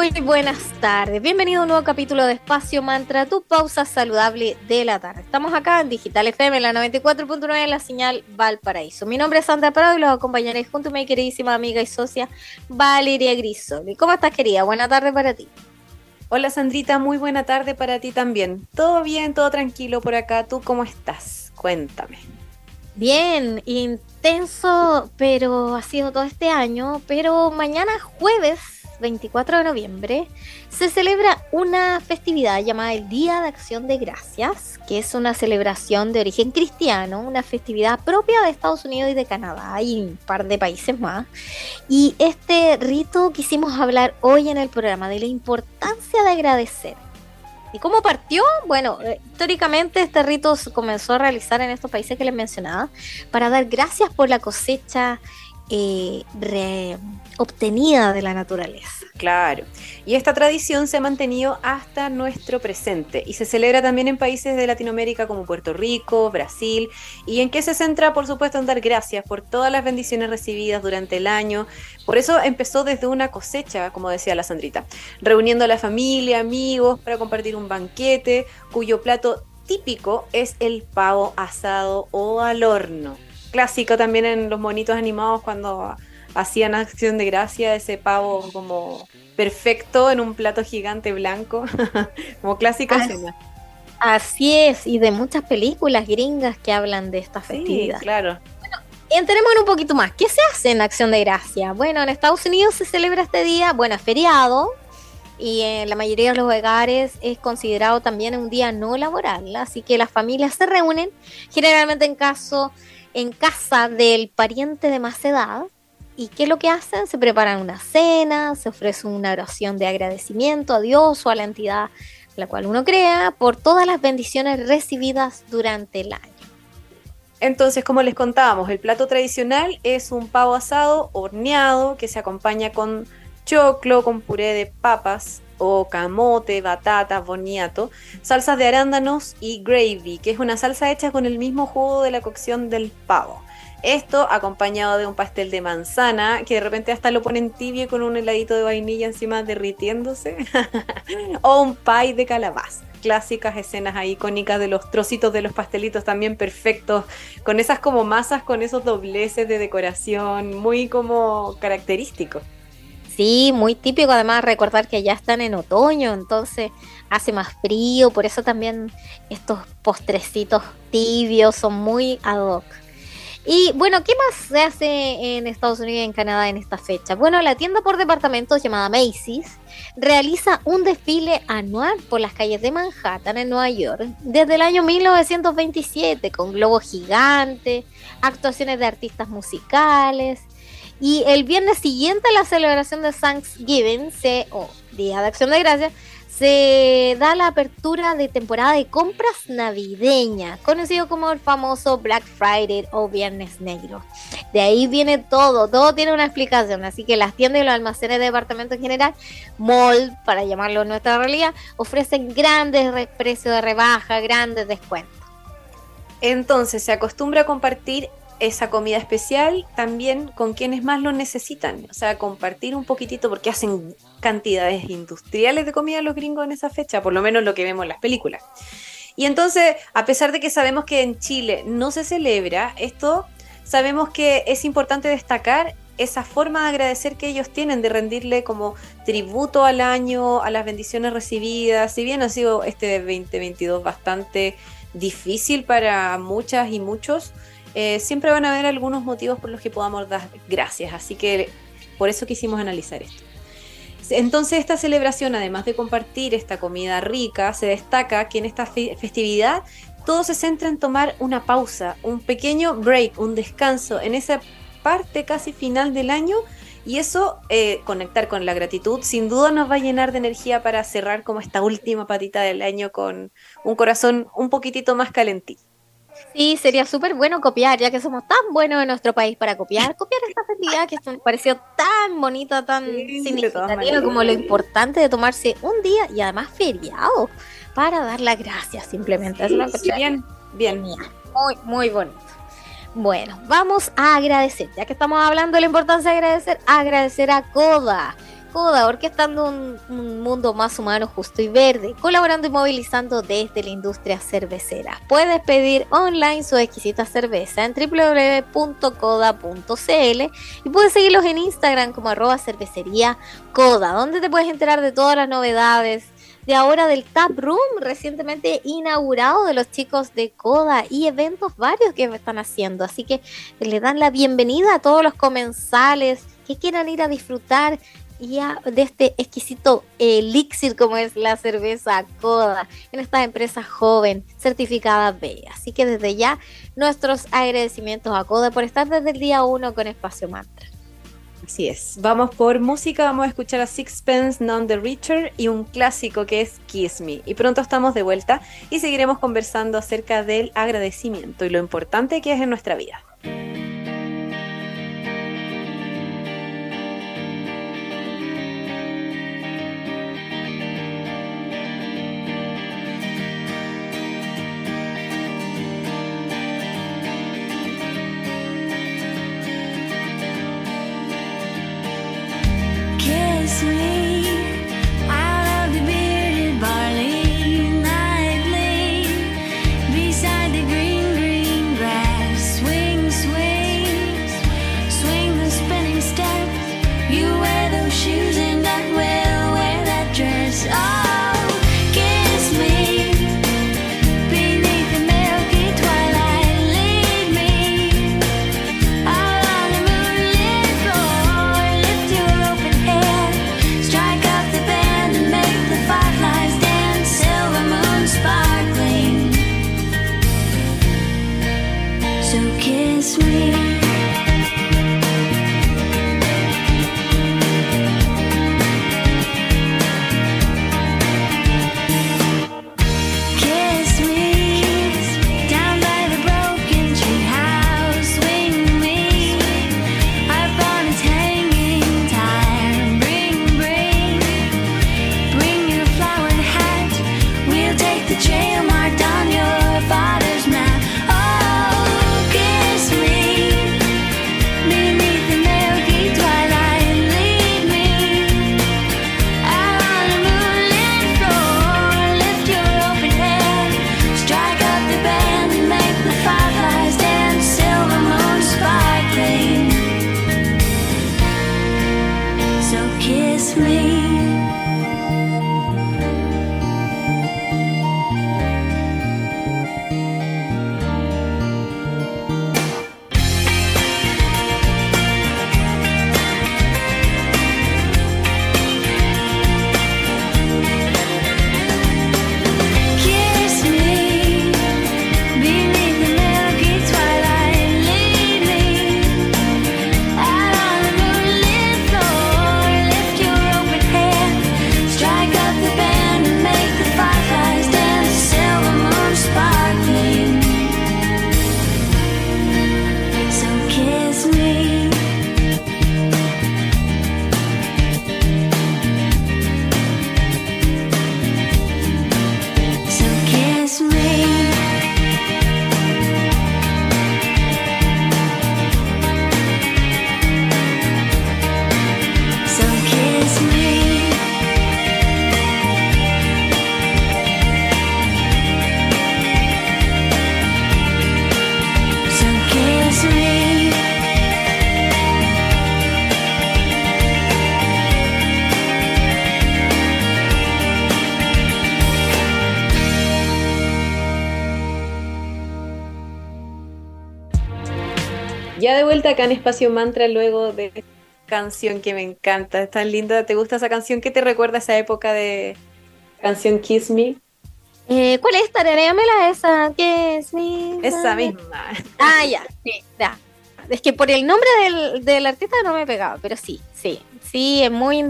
Muy buenas tardes, bienvenido a un nuevo capítulo de Espacio Mantra, tu pausa saludable de la tarde. Estamos acá en Digital FM, en la 94.9 en la señal Valparaíso. Mi nombre es Sandra Prado y los acompañaré junto a mi queridísima amiga y socia Valeria Grisoli. ¿Cómo estás querida? Buena tarde para ti. Hola Sandrita, muy buena tarde para ti también. Todo bien, todo tranquilo por acá. ¿Tú cómo estás? Cuéntame. Bien, intenso, pero ha sido todo este año, pero mañana jueves 24 de noviembre, se celebra una festividad llamada el Día de Acción de Gracias, que es una celebración de origen cristiano, una festividad propia de Estados Unidos y de Canadá y un par de países más. Y este rito quisimos hablar hoy en el programa de la importancia de agradecer. ¿Y cómo partió? Bueno, eh, históricamente este rito se comenzó a realizar en estos países que les mencionaba para dar gracias por la cosecha eh, obtenida de la naturaleza. Claro, y esta tradición se ha mantenido hasta nuestro presente y se celebra también en países de Latinoamérica como Puerto Rico, Brasil, y en que se centra, por supuesto, en dar gracias por todas las bendiciones recibidas durante el año. Por eso empezó desde una cosecha, como decía la Sandrita, reuniendo a la familia, amigos, para compartir un banquete cuyo plato típico es el pavo asado o al horno. Clásico también en los monitos animados cuando hacían acción de gracia ese pavo como perfecto en un plato gigante blanco, como clásica así, escena. Así es, y de muchas películas gringas que hablan de esta festividad. Sí, claro. Bueno, entremos en un poquito más. ¿Qué se hace en Acción de Gracia? Bueno, en Estados Unidos se celebra este día, bueno, es feriado, y en la mayoría de los hogares es considerado también un día no laboral, así que las familias se reúnen, generalmente en caso en casa del pariente de más edad, ¿Y qué es lo que hacen? Se preparan una cena, se ofrece una oración de agradecimiento a Dios o a la entidad la cual uno crea por todas las bendiciones recibidas durante el año. Entonces, como les contábamos, el plato tradicional es un pavo asado horneado que se acompaña con choclo, con puré de papas o camote, batata, boniato, salsas de arándanos y gravy, que es una salsa hecha con el mismo jugo de la cocción del pavo. Esto acompañado de un pastel de manzana, que de repente hasta lo ponen tibio con un heladito de vainilla encima derritiéndose. o un pie de calabaza. Clásicas escenas ahí icónicas de los trocitos de los pastelitos también perfectos, con esas como masas, con esos dobleces de decoración, muy como característico. Sí, muy típico además recordar que ya están en otoño, entonces hace más frío, por eso también estos postrecitos tibios son muy ad hoc. Y bueno, ¿qué más se hace en Estados Unidos y en Canadá en esta fecha? Bueno, la tienda por departamentos llamada Macy's realiza un desfile anual por las calles de Manhattan en Nueva York desde el año 1927 con globos gigantes, actuaciones de artistas musicales. Y el viernes siguiente a la celebración de Thanksgiving, o Día de Acción de Gracias, se da la apertura de temporada de compras navideñas, conocido como el famoso Black Friday o Viernes Negro. De ahí viene todo, todo tiene una explicación, así que las tiendas y los almacenes de departamento en general, mall, para llamarlo nuestra realidad, ofrecen grandes precios de rebaja, grandes descuentos. Entonces se acostumbra a compartir esa comida especial también con quienes más lo necesitan. O sea, compartir un poquitito porque hacen cantidades industriales de comida los gringos en esa fecha, por lo menos lo que vemos en las películas. Y entonces, a pesar de que sabemos que en Chile no se celebra esto, sabemos que es importante destacar esa forma de agradecer que ellos tienen, de rendirle como tributo al año, a las bendiciones recibidas. Si bien ha sido este 2022 bastante difícil para muchas y muchos, eh, siempre van a haber algunos motivos por los que podamos dar gracias. Así que por eso quisimos analizar esto. Entonces esta celebración, además de compartir esta comida rica, se destaca que en esta festividad todo se centra en tomar una pausa, un pequeño break, un descanso en esa parte casi final del año y eso, eh, conectar con la gratitud, sin duda nos va a llenar de energía para cerrar como esta última patita del año con un corazón un poquitito más calentito. Sí, sería súper bueno copiar, ya que somos tan buenos en nuestro país para copiar, copiar esta festividad que me pareció tan bonita, tan significativa como lo importante de tomarse un día y además feriado para dar las gracias simplemente. bien, bien. Muy, muy bonito. Bueno, vamos a agradecer, ya que estamos hablando de la importancia de agradecer, agradecer a Coda Coda, orquestando un, un, mundo más humano, justo y verde, colaborando y movilizando desde la industria cervecera. Puedes pedir online su exquisita cerveza en www.coda.cl y puedes seguirlos en Instagram como arroba cervecería donde te puedes enterar de todas las novedades de ahora del Tap Room recientemente inaugurado de los chicos de Coda y eventos varios que están haciendo. Así que le dan la bienvenida a todos los comensales que quieran ir a disfrutar y de este exquisito elixir como es la cerveza Coda en esta empresa joven certificada B. Así que desde ya nuestros agradecimientos a Coda por estar desde el día 1 con Espacio Mantra. Así es. Vamos por música, vamos a escuchar a Sixpence None the Richer y un clásico que es Kiss Me. Y pronto estamos de vuelta y seguiremos conversando acerca del agradecimiento y lo importante que es en nuestra vida. Acá en Espacio Mantra luego de esta canción que me encanta, es tan linda. ¿Te gusta esa canción? ¿Qué te recuerda esa época de canción Kiss Me? Eh, ¿Cuál es? Tararéamela esa. Kiss Me. Esa misma. Ah, ya, sí, ya. Es que por el nombre del, del artista no me pegaba, pero sí, sí. Sí, es muy.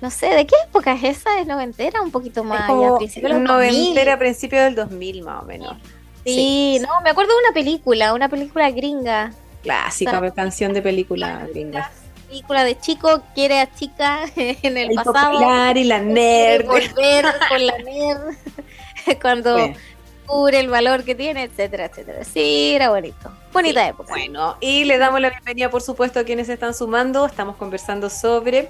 No sé, ¿de qué época es esa? ¿Es noventera? Un poquito más. Es como noventera, a principios del 2000 más o menos. Sí, no, me acuerdo de una película, una película gringa. Clásica canción de película gringa. Película de chico quiere a chica en el, pasado. Popular y la nerd. Volver con la nerd. Cuando cubre el valor que tiene, etcétera, etcétera. Sí, era bonito. Bonita época. Bueno, y le damos la bienvenida, por supuesto, a quienes están sumando. Estamos conversando sobre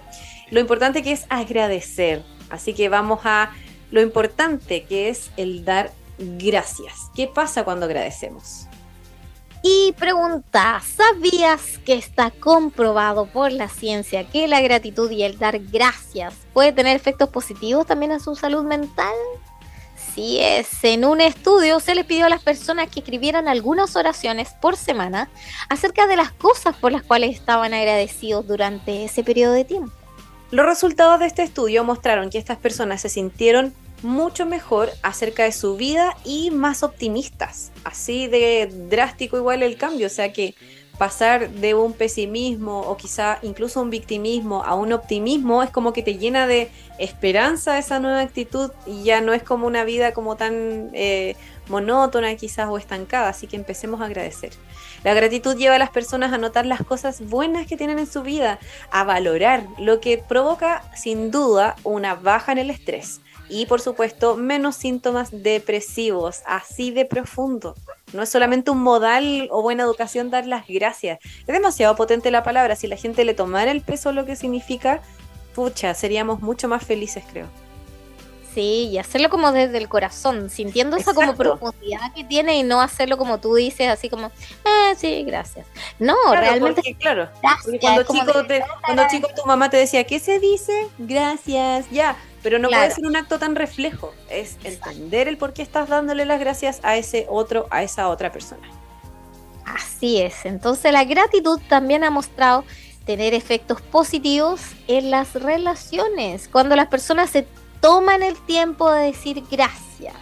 lo importante que es agradecer. Así que vamos a lo importante que es el dar gracias. ¿Qué pasa cuando agradecemos? Y pregunta, ¿sabías que está comprobado por la ciencia que la gratitud y el dar gracias puede tener efectos positivos también a su salud mental? Sí es, en un estudio se les pidió a las personas que escribieran algunas oraciones por semana acerca de las cosas por las cuales estaban agradecidos durante ese periodo de tiempo. Los resultados de este estudio mostraron que estas personas se sintieron mucho mejor acerca de su vida y más optimistas. Así de drástico igual el cambio, o sea que pasar de un pesimismo o quizá incluso un victimismo a un optimismo es como que te llena de esperanza esa nueva actitud y ya no es como una vida como tan eh, monótona quizás o estancada, así que empecemos a agradecer. La gratitud lleva a las personas a notar las cosas buenas que tienen en su vida, a valorar, lo que provoca sin duda una baja en el estrés y por supuesto menos síntomas depresivos, así de profundo. No es solamente un modal o buena educación dar las gracias. Es demasiado potente la palabra. Si la gente le tomara el peso lo que significa, pucha, seríamos mucho más felices, creo. Sí, y hacerlo como desde el corazón, sintiendo esa como profundidad que tiene y no hacerlo como tú dices, así como, eh, sí, gracias. No, realmente. claro, cuando, chico cuando chico tu mamá te decía, ¿qué se dice? Gracias, ya. Pero no puede ser un acto tan reflejo, es entender el por qué estás dándole las gracias a ese otro, a esa otra persona. Así es, entonces la gratitud también ha mostrado tener efectos positivos en las relaciones. Cuando las personas se toman el tiempo de decir gracias.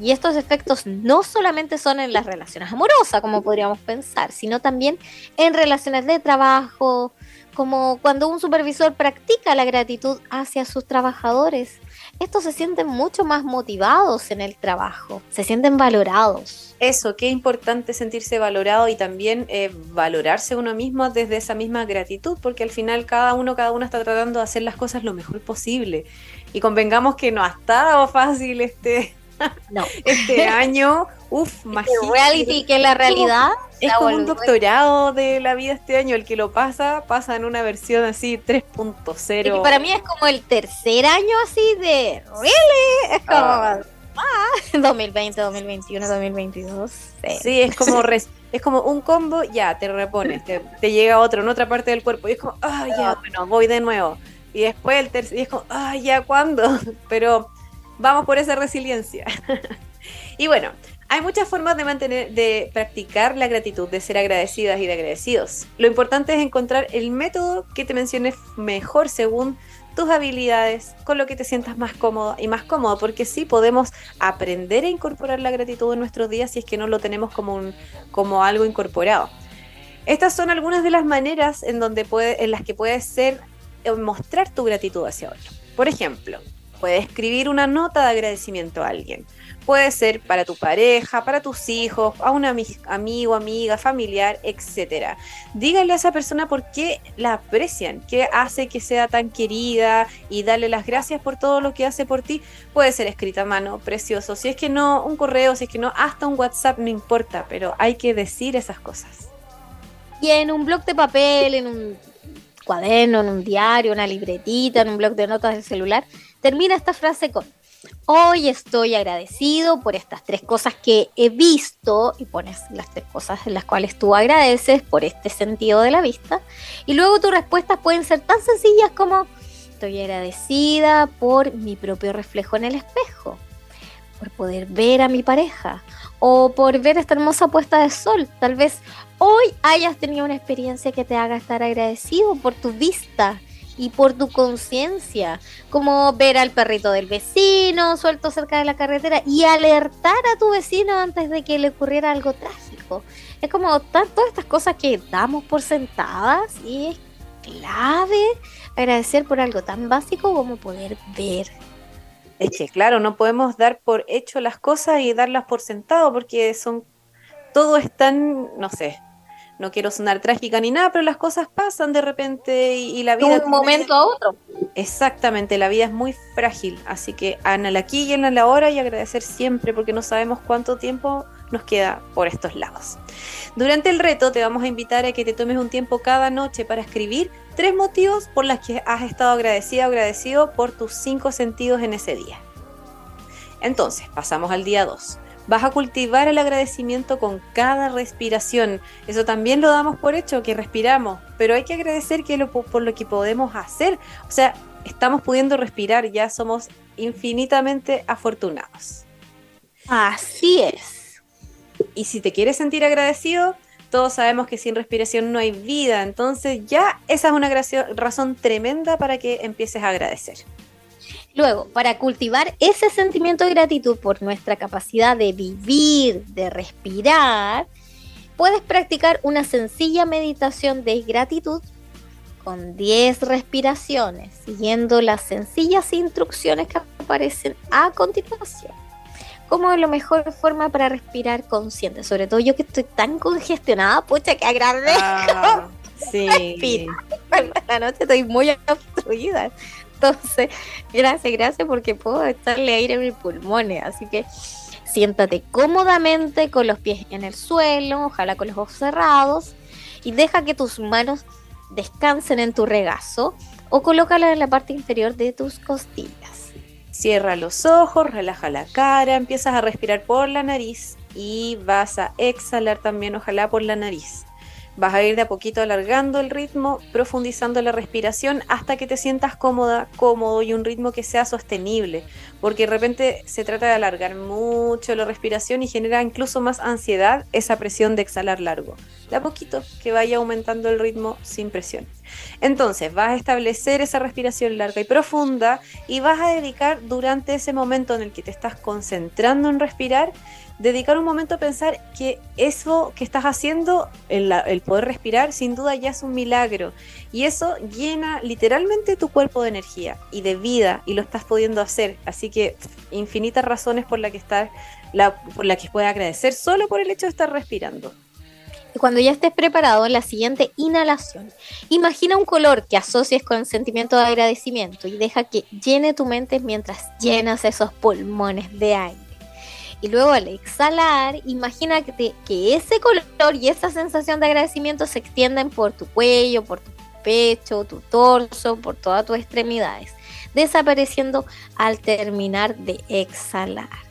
Y estos efectos no solamente son en las relaciones amorosas, como podríamos pensar, sino también en relaciones de trabajo, como cuando un supervisor practica la gratitud hacia sus trabajadores. Estos se sienten mucho más motivados en el trabajo, se sienten valorados. Eso, qué importante sentirse valorado y también eh, valorarse uno mismo desde esa misma gratitud, porque al final cada uno, cada uno está tratando de hacer las cosas lo mejor posible. Y convengamos que no ha estado fácil este, este año. Uf, más reality que la realidad. Es como un doctorado de la vida este año. El que lo pasa, pasa en una versión así 3.0. Para mí es como el tercer año así de. ¿Really? Es como. Ah. 2020, 2021, 2022. Sí, es como es como un combo, ya, te repones, te, te, llega otro en otra parte del cuerpo y es como, ah, ya, bueno, voy de nuevo. Y después el tercer, y es como, ay, ¿ya cuándo? Pero vamos por esa resiliencia. y bueno, hay muchas formas de mantener, de practicar la gratitud, de ser agradecidas y de agradecidos. Lo importante es encontrar el método que te mencione mejor según tus habilidades, con lo que te sientas más cómodo y más cómodo, porque sí podemos aprender a incorporar la gratitud en nuestros días si es que no lo tenemos como, un, como algo incorporado. Estas son algunas de las maneras en, donde puede, en las que puedes ser mostrar tu gratitud hacia otro. Por ejemplo, puedes escribir una nota de agradecimiento a alguien. Puede ser para tu pareja, para tus hijos, a un amigo, amiga, familiar, etc. Dígale a esa persona por qué la aprecian, qué hace que sea tan querida y darle las gracias por todo lo que hace por ti. Puede ser escrita a mano, precioso. Si es que no, un correo, si es que no, hasta un WhatsApp, no importa, pero hay que decir esas cosas. Y en un blog de papel, en un cuaderno, en un diario, una libretita, en un blog de notas del celular, termina esta frase con, hoy estoy agradecido por estas tres cosas que he visto, y pones las tres cosas en las cuales tú agradeces por este sentido de la vista, y luego tus respuestas pueden ser tan sencillas como, estoy agradecida por mi propio reflejo en el espejo, por poder ver a mi pareja, o por ver esta hermosa puesta de sol. Tal vez hoy hayas tenido una experiencia que te haga estar agradecido por tu vista y por tu conciencia, como ver al perrito del vecino suelto cerca de la carretera y alertar a tu vecino antes de que le ocurriera algo trágico. Es como todas estas cosas que damos por sentadas y es clave agradecer por algo tan básico como poder ver Es que, claro, no podemos dar por hecho las cosas y darlas por sentado porque son. Todo es tan. No sé. No quiero sonar trágica ni nada, pero las cosas pasan de repente y, la vida. De un momento a otro. Exactamente, la vida es muy frágil. Así que en el aquí y en la ahora y agradecer siempre porque no sabemos cuánto tiempo nos queda por estos lados. Durante el reto te vamos a invitar a que te tomes un tiempo cada noche para escribir tres motivos por los que has estado agradecida o agradecido por tus cinco sentidos en ese día. Entonces, pasamos al día 2. Vas a cultivar el agradecimiento con cada respiración. Eso también lo damos por hecho, que respiramos, pero hay que agradecer que lo, por lo que podemos hacer. O sea, estamos pudiendo respirar, ya somos infinitamente afortunados. Así es. Y si te quieres sentir agradecido, todos sabemos que sin respiración no hay vida, entonces ya esa es una razón tremenda para que empieces a agradecer. Luego, para cultivar ese sentimiento de gratitud por nuestra capacidad de vivir, de respirar, puedes practicar una sencilla meditación de gratitud con 10 respiraciones, siguiendo las sencillas instrucciones que aparecen a continuación como la mejor forma para respirar consciente. Sobre todo yo que estoy tan congestionada, pucha, que agradezco. Ah, sí. La noche estoy muy obstruida. Entonces, gracias, gracias porque puedo estarle aire en mis pulmones. Así que siéntate cómodamente con los pies en el suelo, ojalá con los ojos cerrados, y deja que tus manos descansen en tu regazo o colócalas en la parte inferior de tus costillas. Cierra los ojos, relaja la cara, empiezas a respirar por la nariz y vas a exhalar también, ojalá por la nariz. Vas a ir de a poquito alargando el ritmo, profundizando la respiración hasta que te sientas cómoda, cómodo y un ritmo que sea sostenible, porque de repente se trata de alargar mucho la respiración y genera incluso más ansiedad esa presión de exhalar largo. De a poquito que vaya aumentando el ritmo sin presión. Entonces vas a establecer esa respiración larga y profunda y vas a dedicar durante ese momento en el que te estás concentrando en respirar, dedicar un momento a pensar que eso que estás haciendo, el, poder respirar, sin duda ya es un milagro. Y eso llena literalmente tu cuerpo de energía y de vida y lo estás pudiendo hacer. Así que infinitas razones por las que estás, por la que puedes agradecer solo por el hecho de estar respirando. Cuando ya estés preparado, la siguiente inhalación. Imagina un color que asocies con el sentimiento de agradecimiento y deja que llene tu mente mientras llenas esos pulmones de aire. Y luego al exhalar, imagina que, que ese color y esa sensación de agradecimiento se extienden por tu cuello, por tu pecho, tu torso, por todas tus extremidades, desapareciendo al terminar de exhalar.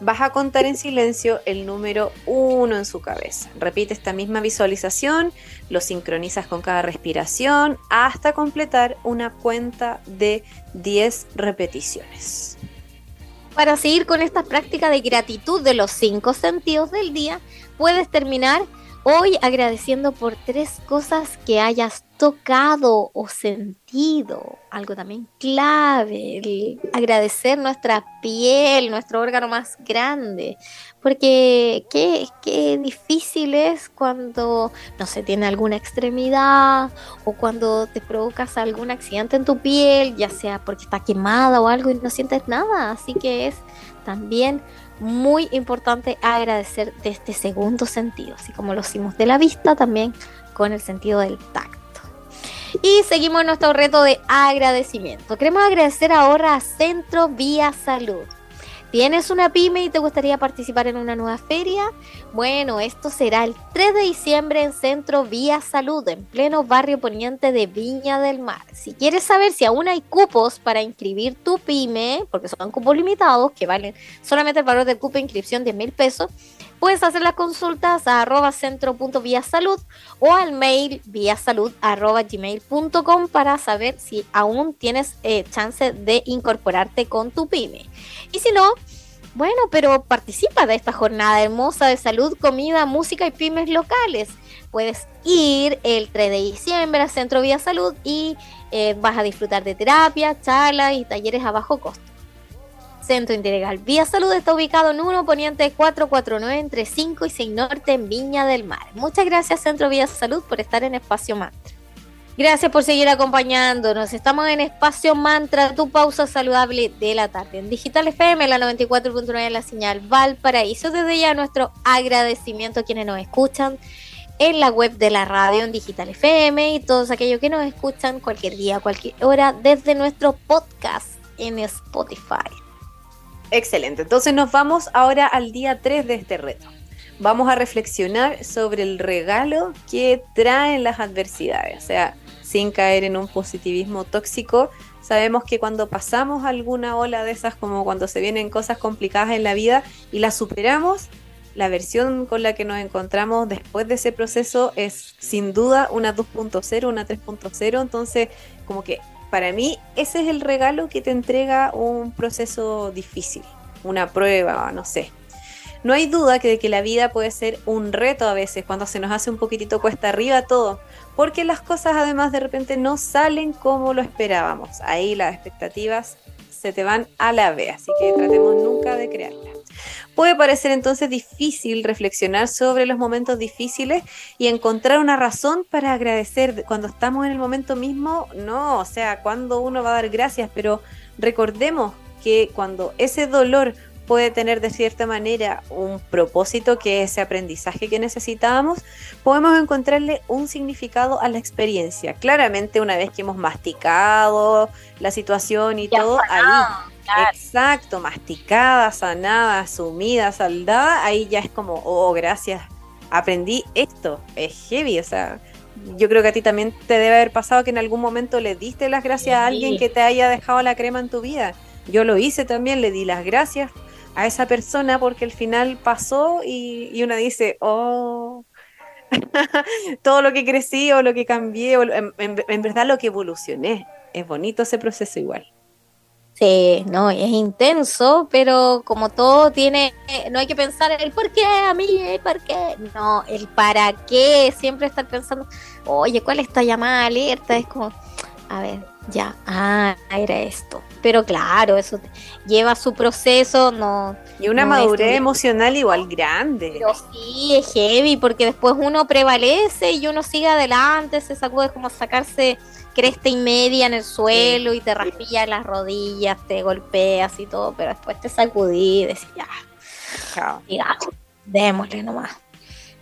Vas a contar en silencio el número 1 en su cabeza. Repite esta misma visualización, lo sincronizas con cada respiración hasta completar una cuenta de 10 repeticiones. Para seguir con esta práctica de gratitud de los cinco sentidos del día, puedes terminar hoy agradeciendo por tres cosas que hayas tocado o sentido. Algo también clave, agradecer nuestra piel, nuestro órgano más grande. Porque qué, qué difícil es cuando no se tiene alguna extremidad o cuando te provocas algún accidente en tu piel, ya sea porque está quemada o algo y no sientes nada. Así que es también muy importante agradecer de este segundo sentido, así como lo hicimos de la vista, también con el sentido del tacto. Y seguimos nuestro reto de agradecimiento. Queremos agradecer ahora a Centro Vía Salud ¿Tienes una pyme y te gustaría participar en una nueva feria? Bueno, esto será el 3 de diciembre en Centro Vía Salud, en pleno barrio poniente de Viña del Mar. Si quieres saber si aún hay cupos para inscribir tu pyme, porque son cupos limitados que valen solamente el valor del cupo de inscripción de mil pesos, puedes hacer las consultas a arroba salud o al mail salud arroba gmail.com para saber si aún tienes eh, chance de incorporarte con tu pyme. Y si no, bueno, pero participa de esta jornada hermosa de salud, comida, música y pymes locales. Puedes ir el 3 de diciembre al Centro Vía Salud y eh, vas a disfrutar de terapia, charlas y talleres a bajo costo. Centro Integral Vía Salud está ubicado en 1 Poniente 449 entre 5 y 6 Norte en Viña del Mar. Muchas gracias Centro Vía Salud por estar en Espacio Mantra. Gracias por seguir acompañándonos. Estamos en Espacio Mantra, tu pausa saludable de la tarde. En Digital FM, la 94.9 de la señal Valparaíso. Desde ya nuestro agradecimiento a quienes nos escuchan en la web de la radio en Digital FM y todos aquellos que nos escuchan cualquier día, cualquier hora desde nuestro podcast en Spotify. Excelente. Entonces nos vamos ahora al día 3 de este reto. Vamos a reflexionar sobre el regalo que traen las adversidades. O sea, sin caer en un positivismo tóxico, sabemos que cuando pasamos alguna ola de esas, como cuando se vienen cosas complicadas en la vida y las superamos, la versión con la que nos encontramos después de ese proceso es sin duda una 2.0, una 3.0. Entonces, como que para mí ese es el regalo que te entrega un proceso difícil, una prueba, no sé. No hay duda que de que la vida puede ser un reto a veces cuando se nos hace un poquitito cuesta arriba todo, porque las cosas además de repente no salen como lo esperábamos. Ahí las expectativas se te van a la vez, así que tratemos nunca de crearlas. Puede parecer entonces difícil reflexionar sobre los momentos difíciles y encontrar una razón para agradecer cuando estamos en el momento mismo. No, o sea, cuando uno va a dar gracias, pero recordemos que cuando ese dolor puede tener de cierta manera un propósito que es ese aprendizaje que necesitábamos, podemos encontrarle un significado a la experiencia. Claramente una vez que hemos masticado la situación y todo, ahí Exacto, masticada, sanada, sumida, saldada, ahí ya es como, oh, gracias, aprendí esto, es heavy, o sea, yo creo que a ti también te debe haber pasado que en algún momento le diste las gracias a alguien que te haya dejado la crema en tu vida. Yo lo hice también, le di las gracias a esa persona porque al final pasó y, y una dice, oh, todo lo que crecí o lo que cambié, o en verdad lo que evolucioné. Es bonito ese proceso igual. Sí, no, es intenso, pero como todo tiene, no hay que pensar el por qué a mí, el por qué, no, el para qué, siempre estar pensando, oye, ¿cuál es esta llamada alerta? Es como, a ver, ya, ah, era esto. Pero claro, eso lleva su proceso, no. Y una madurez emocional igual grande. Pero sí, es heavy, porque después uno prevalece y uno sigue adelante, se sacude como sacarse cresta y media en el suelo y te raspillas las rodillas, te golpeas y todo, pero después te sacudí y decís, ya, Chao. démosle nomás.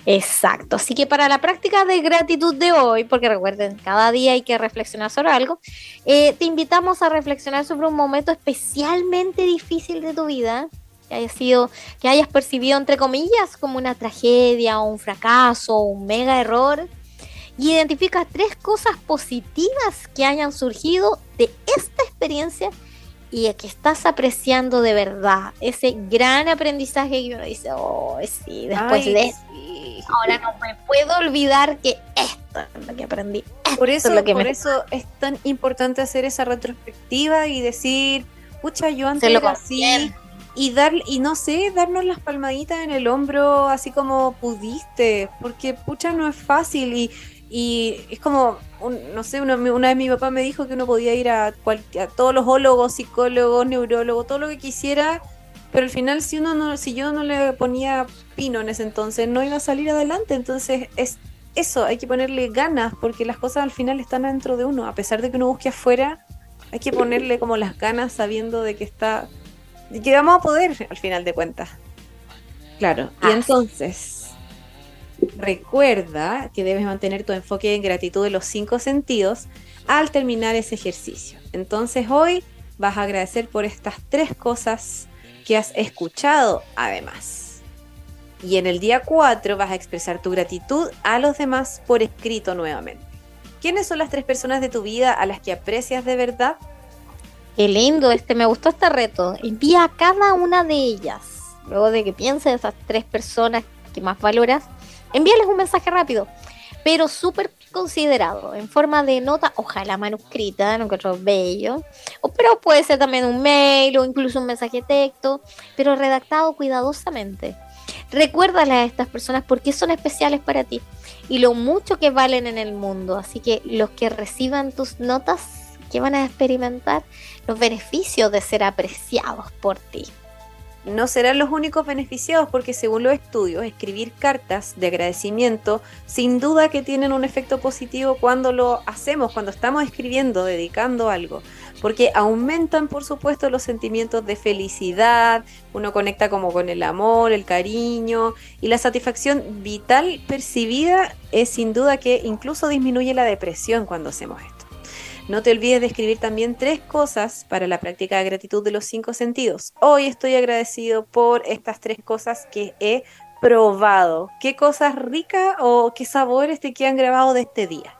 Exacto, así que para la práctica de gratitud de hoy, porque recuerden, cada día hay que reflexionar sobre algo, eh, te invitamos a reflexionar sobre un momento especialmente difícil de tu vida, que haya sido, que hayas percibido entre comillas como una tragedia o un fracaso o un mega error y identifica tres cosas positivas que hayan surgido de esta experiencia y que estás apreciando de verdad. Ese gran aprendizaje que uno dice, oh, sí, después de ahora no me puedo olvidar que esto es lo que aprendí. Por eso, es por eso es tan importante hacer esa retrospectiva y decir, pucha, yo antes lo era así y dar y no sé, darnos las palmaditas en el hombro así como pudiste, porque pucha no es fácil y y es como, no sé, una, vez mi papá me dijo que uno podía ir a, a todos los ólogos, psicólogos, neurólogos, todo lo que quisiera, pero al final si uno no, si yo no le ponía pino en ese entonces, no iba a salir adelante. Entonces es eso, hay que ponerle ganas, porque las cosas al final están dentro de uno. A pesar de que uno busque afuera, hay que ponerle como las ganas sabiendo de que está, de que vamos a poder al final de cuentas. Claro, y entonces Recuerda que debes mantener tu enfoque en gratitud de los cinco sentidos al terminar ese ejercicio. Entonces hoy vas a agradecer por estas tres cosas que has escuchado además. Y en el día 4 vas a expresar tu gratitud a los demás por escrito nuevamente. ¿Quiénes son las tres personas de tu vida a las que aprecias de verdad? Qué lindo, este me gustó este reto. Envía a cada una de ellas. Luego de que pienses esas tres personas que más valoras, envíales un mensaje rápido, pero súper considerado, en forma de nota, ojalá manuscrita, no encuentro bello, pero puede ser también un mail o incluso un mensaje texto, pero redactado cuidadosamente. Recuérdale a estas personas por qué son especiales para ti y lo mucho que valen en el mundo. Así que los que reciban tus notas, que van a experimentar los beneficios de ser apreciados por ti. No serán los únicos beneficiados porque según los estudios, escribir cartas de agradecimiento sin duda que tienen un efecto positivo cuando lo hacemos, cuando estamos escribiendo, dedicando algo, porque aumentan por supuesto los sentimientos de felicidad, uno conecta como con el amor, el cariño y la satisfacción vital percibida es sin duda que incluso disminuye la depresión cuando hacemos esto. No te olvides de escribir también tres cosas para la práctica de gratitud de los cinco sentidos. Hoy estoy agradecido por estas tres cosas que he probado. ¿Qué cosas ricas o qué sabores te quedan grabados de este día?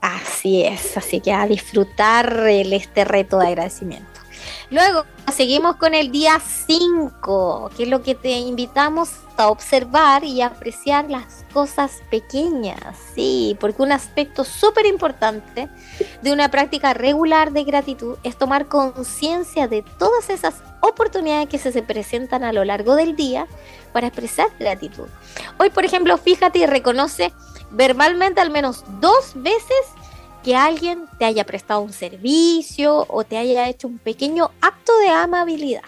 Así es, así que a disfrutar este reto de agradecimiento. Luego seguimos con el día 5, que es lo que te invitamos a observar y apreciar las cosas pequeñas, sí, porque un aspecto súper importante de una práctica regular de gratitud es tomar conciencia de todas esas oportunidades que se presentan a lo largo del día para expresar gratitud. Hoy, por ejemplo, fíjate y reconoce verbalmente al menos dos veces que alguien te haya prestado un servicio o te haya hecho un pequeño acto de amabilidad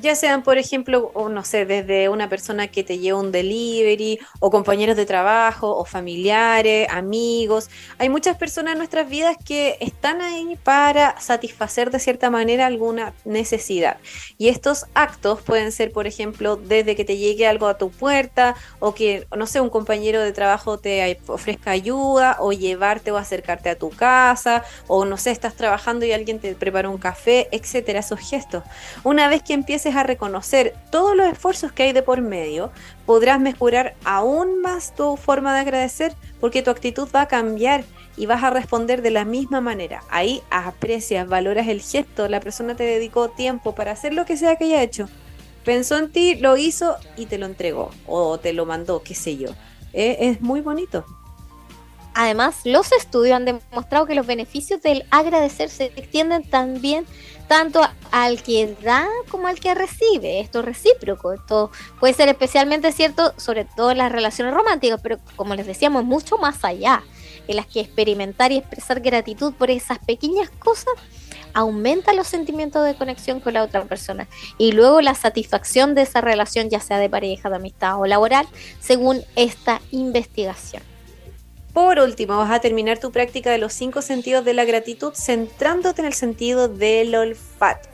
ya sean, por ejemplo, no sé, desde una persona que te lleva un delivery, o compañeros de trabajo, o familiares, amigos. Hay muchas personas en nuestras vidas que están ahí para satisfacer de cierta manera alguna necesidad. Y estos actos pueden ser, por ejemplo, desde que te llegue algo a tu puerta, o que, no sé, un compañero de trabajo te ofrezca ayuda, o llevarte o acercarte a tu casa, o no sé, estás trabajando y alguien te prepara un café, etcétera, esos gestos. Una vez que empieces a reconocer todos los esfuerzos que hay de por medio, podrás mejorar aún más tu forma de agradecer porque tu actitud va a cambiar y vas a responder de la misma manera. Ahí aprecias, valoras el gesto, la persona te dedicó tiempo para hacer lo que sea que haya hecho. Pensó en ti, lo hizo y te lo entregó o te lo mandó, qué sé yo. Eh, es muy bonito. Además, los estudios han demostrado que los beneficios del agradecer se extienden también tanto al que da como al que recibe. Esto es recíproco. Esto puede ser especialmente cierto sobre todo en las relaciones románticas, pero como les decíamos, mucho más allá, en las que experimentar y expresar gratitud por esas pequeñas cosas aumenta los sentimientos de conexión con la otra persona y luego la satisfacción de esa relación, ya sea de pareja, de amistad o laboral, según esta investigación. Por último, vas a terminar tu práctica de los cinco sentidos de la gratitud centrándote en el sentido del olfato.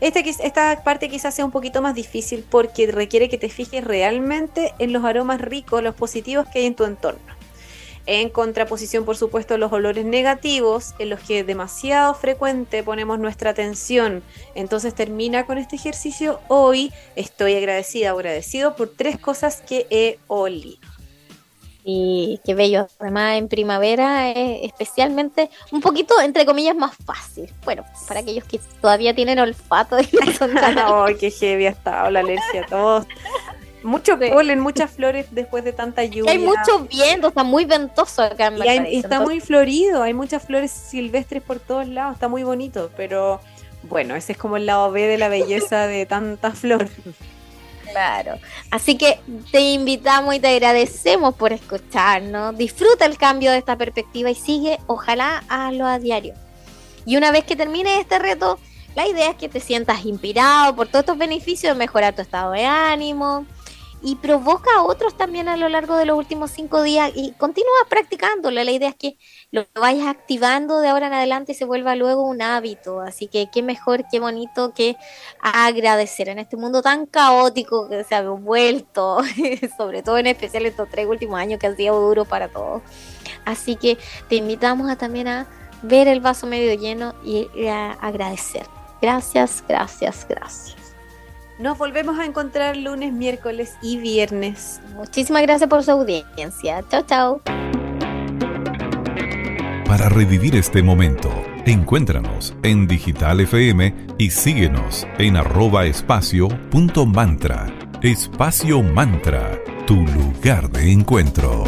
Esta, parte quizás sea un poquito más difícil porque requiere que te fijes realmente en los aromas ricos, los positivos que hay en tu entorno. En contraposición, por supuesto, a los olores negativos, en los que demasiado frecuente ponemos nuestra atención. Entonces termina con este ejercicio. Hoy estoy agradecida o agradecido por tres cosas que he olido. Y qué bello. Además, en primavera es especialmente un poquito, entre comillas, más fácil. Bueno, para aquellos que todavía tienen olfato. ¡Ay, qué heavy ha estado la alergia! Todos. Mucho polen, muchas flores después de tanta lluvia. Hay mucho viento, está muy ventoso acá en y Está muy florido, hay muchas flores silvestres por todos lados, está muy bonito, pero bueno, ese es como el lado B de la belleza de tanta flor. Claro. Así que te invitamos y te agradecemos por escucharnos. Disfruta el cambio de esta perspectiva y sigue, ojalá, hazlo a diario. Y una vez que termine este reto, la idea es que te sientas inspirado por todos estos beneficios de mejorar tu estado de ánimo, y provoca a otros también a lo largo de los últimos cinco días y continúa practicándolo. La idea es que lo vayas activando de ahora en adelante y se vuelva luego un hábito. Así que qué mejor, qué bonito que agradecer en este mundo tan caótico que se ha vuelto, sobre todo en especial estos tres últimos años que han sido duros para todos. Así que te invitamos a también a ver el vaso medio lleno y a agradecer. Gracias, gracias, gracias. Nos volvemos a encontrar lunes, miércoles y viernes. Muchísimas gracias por su audiencia. Chao, chao. Para revivir este momento, encuéntranos en Digital FM y síguenos en arroba espacio punto mantra. Espacio Mantra, tu lugar de encuentro.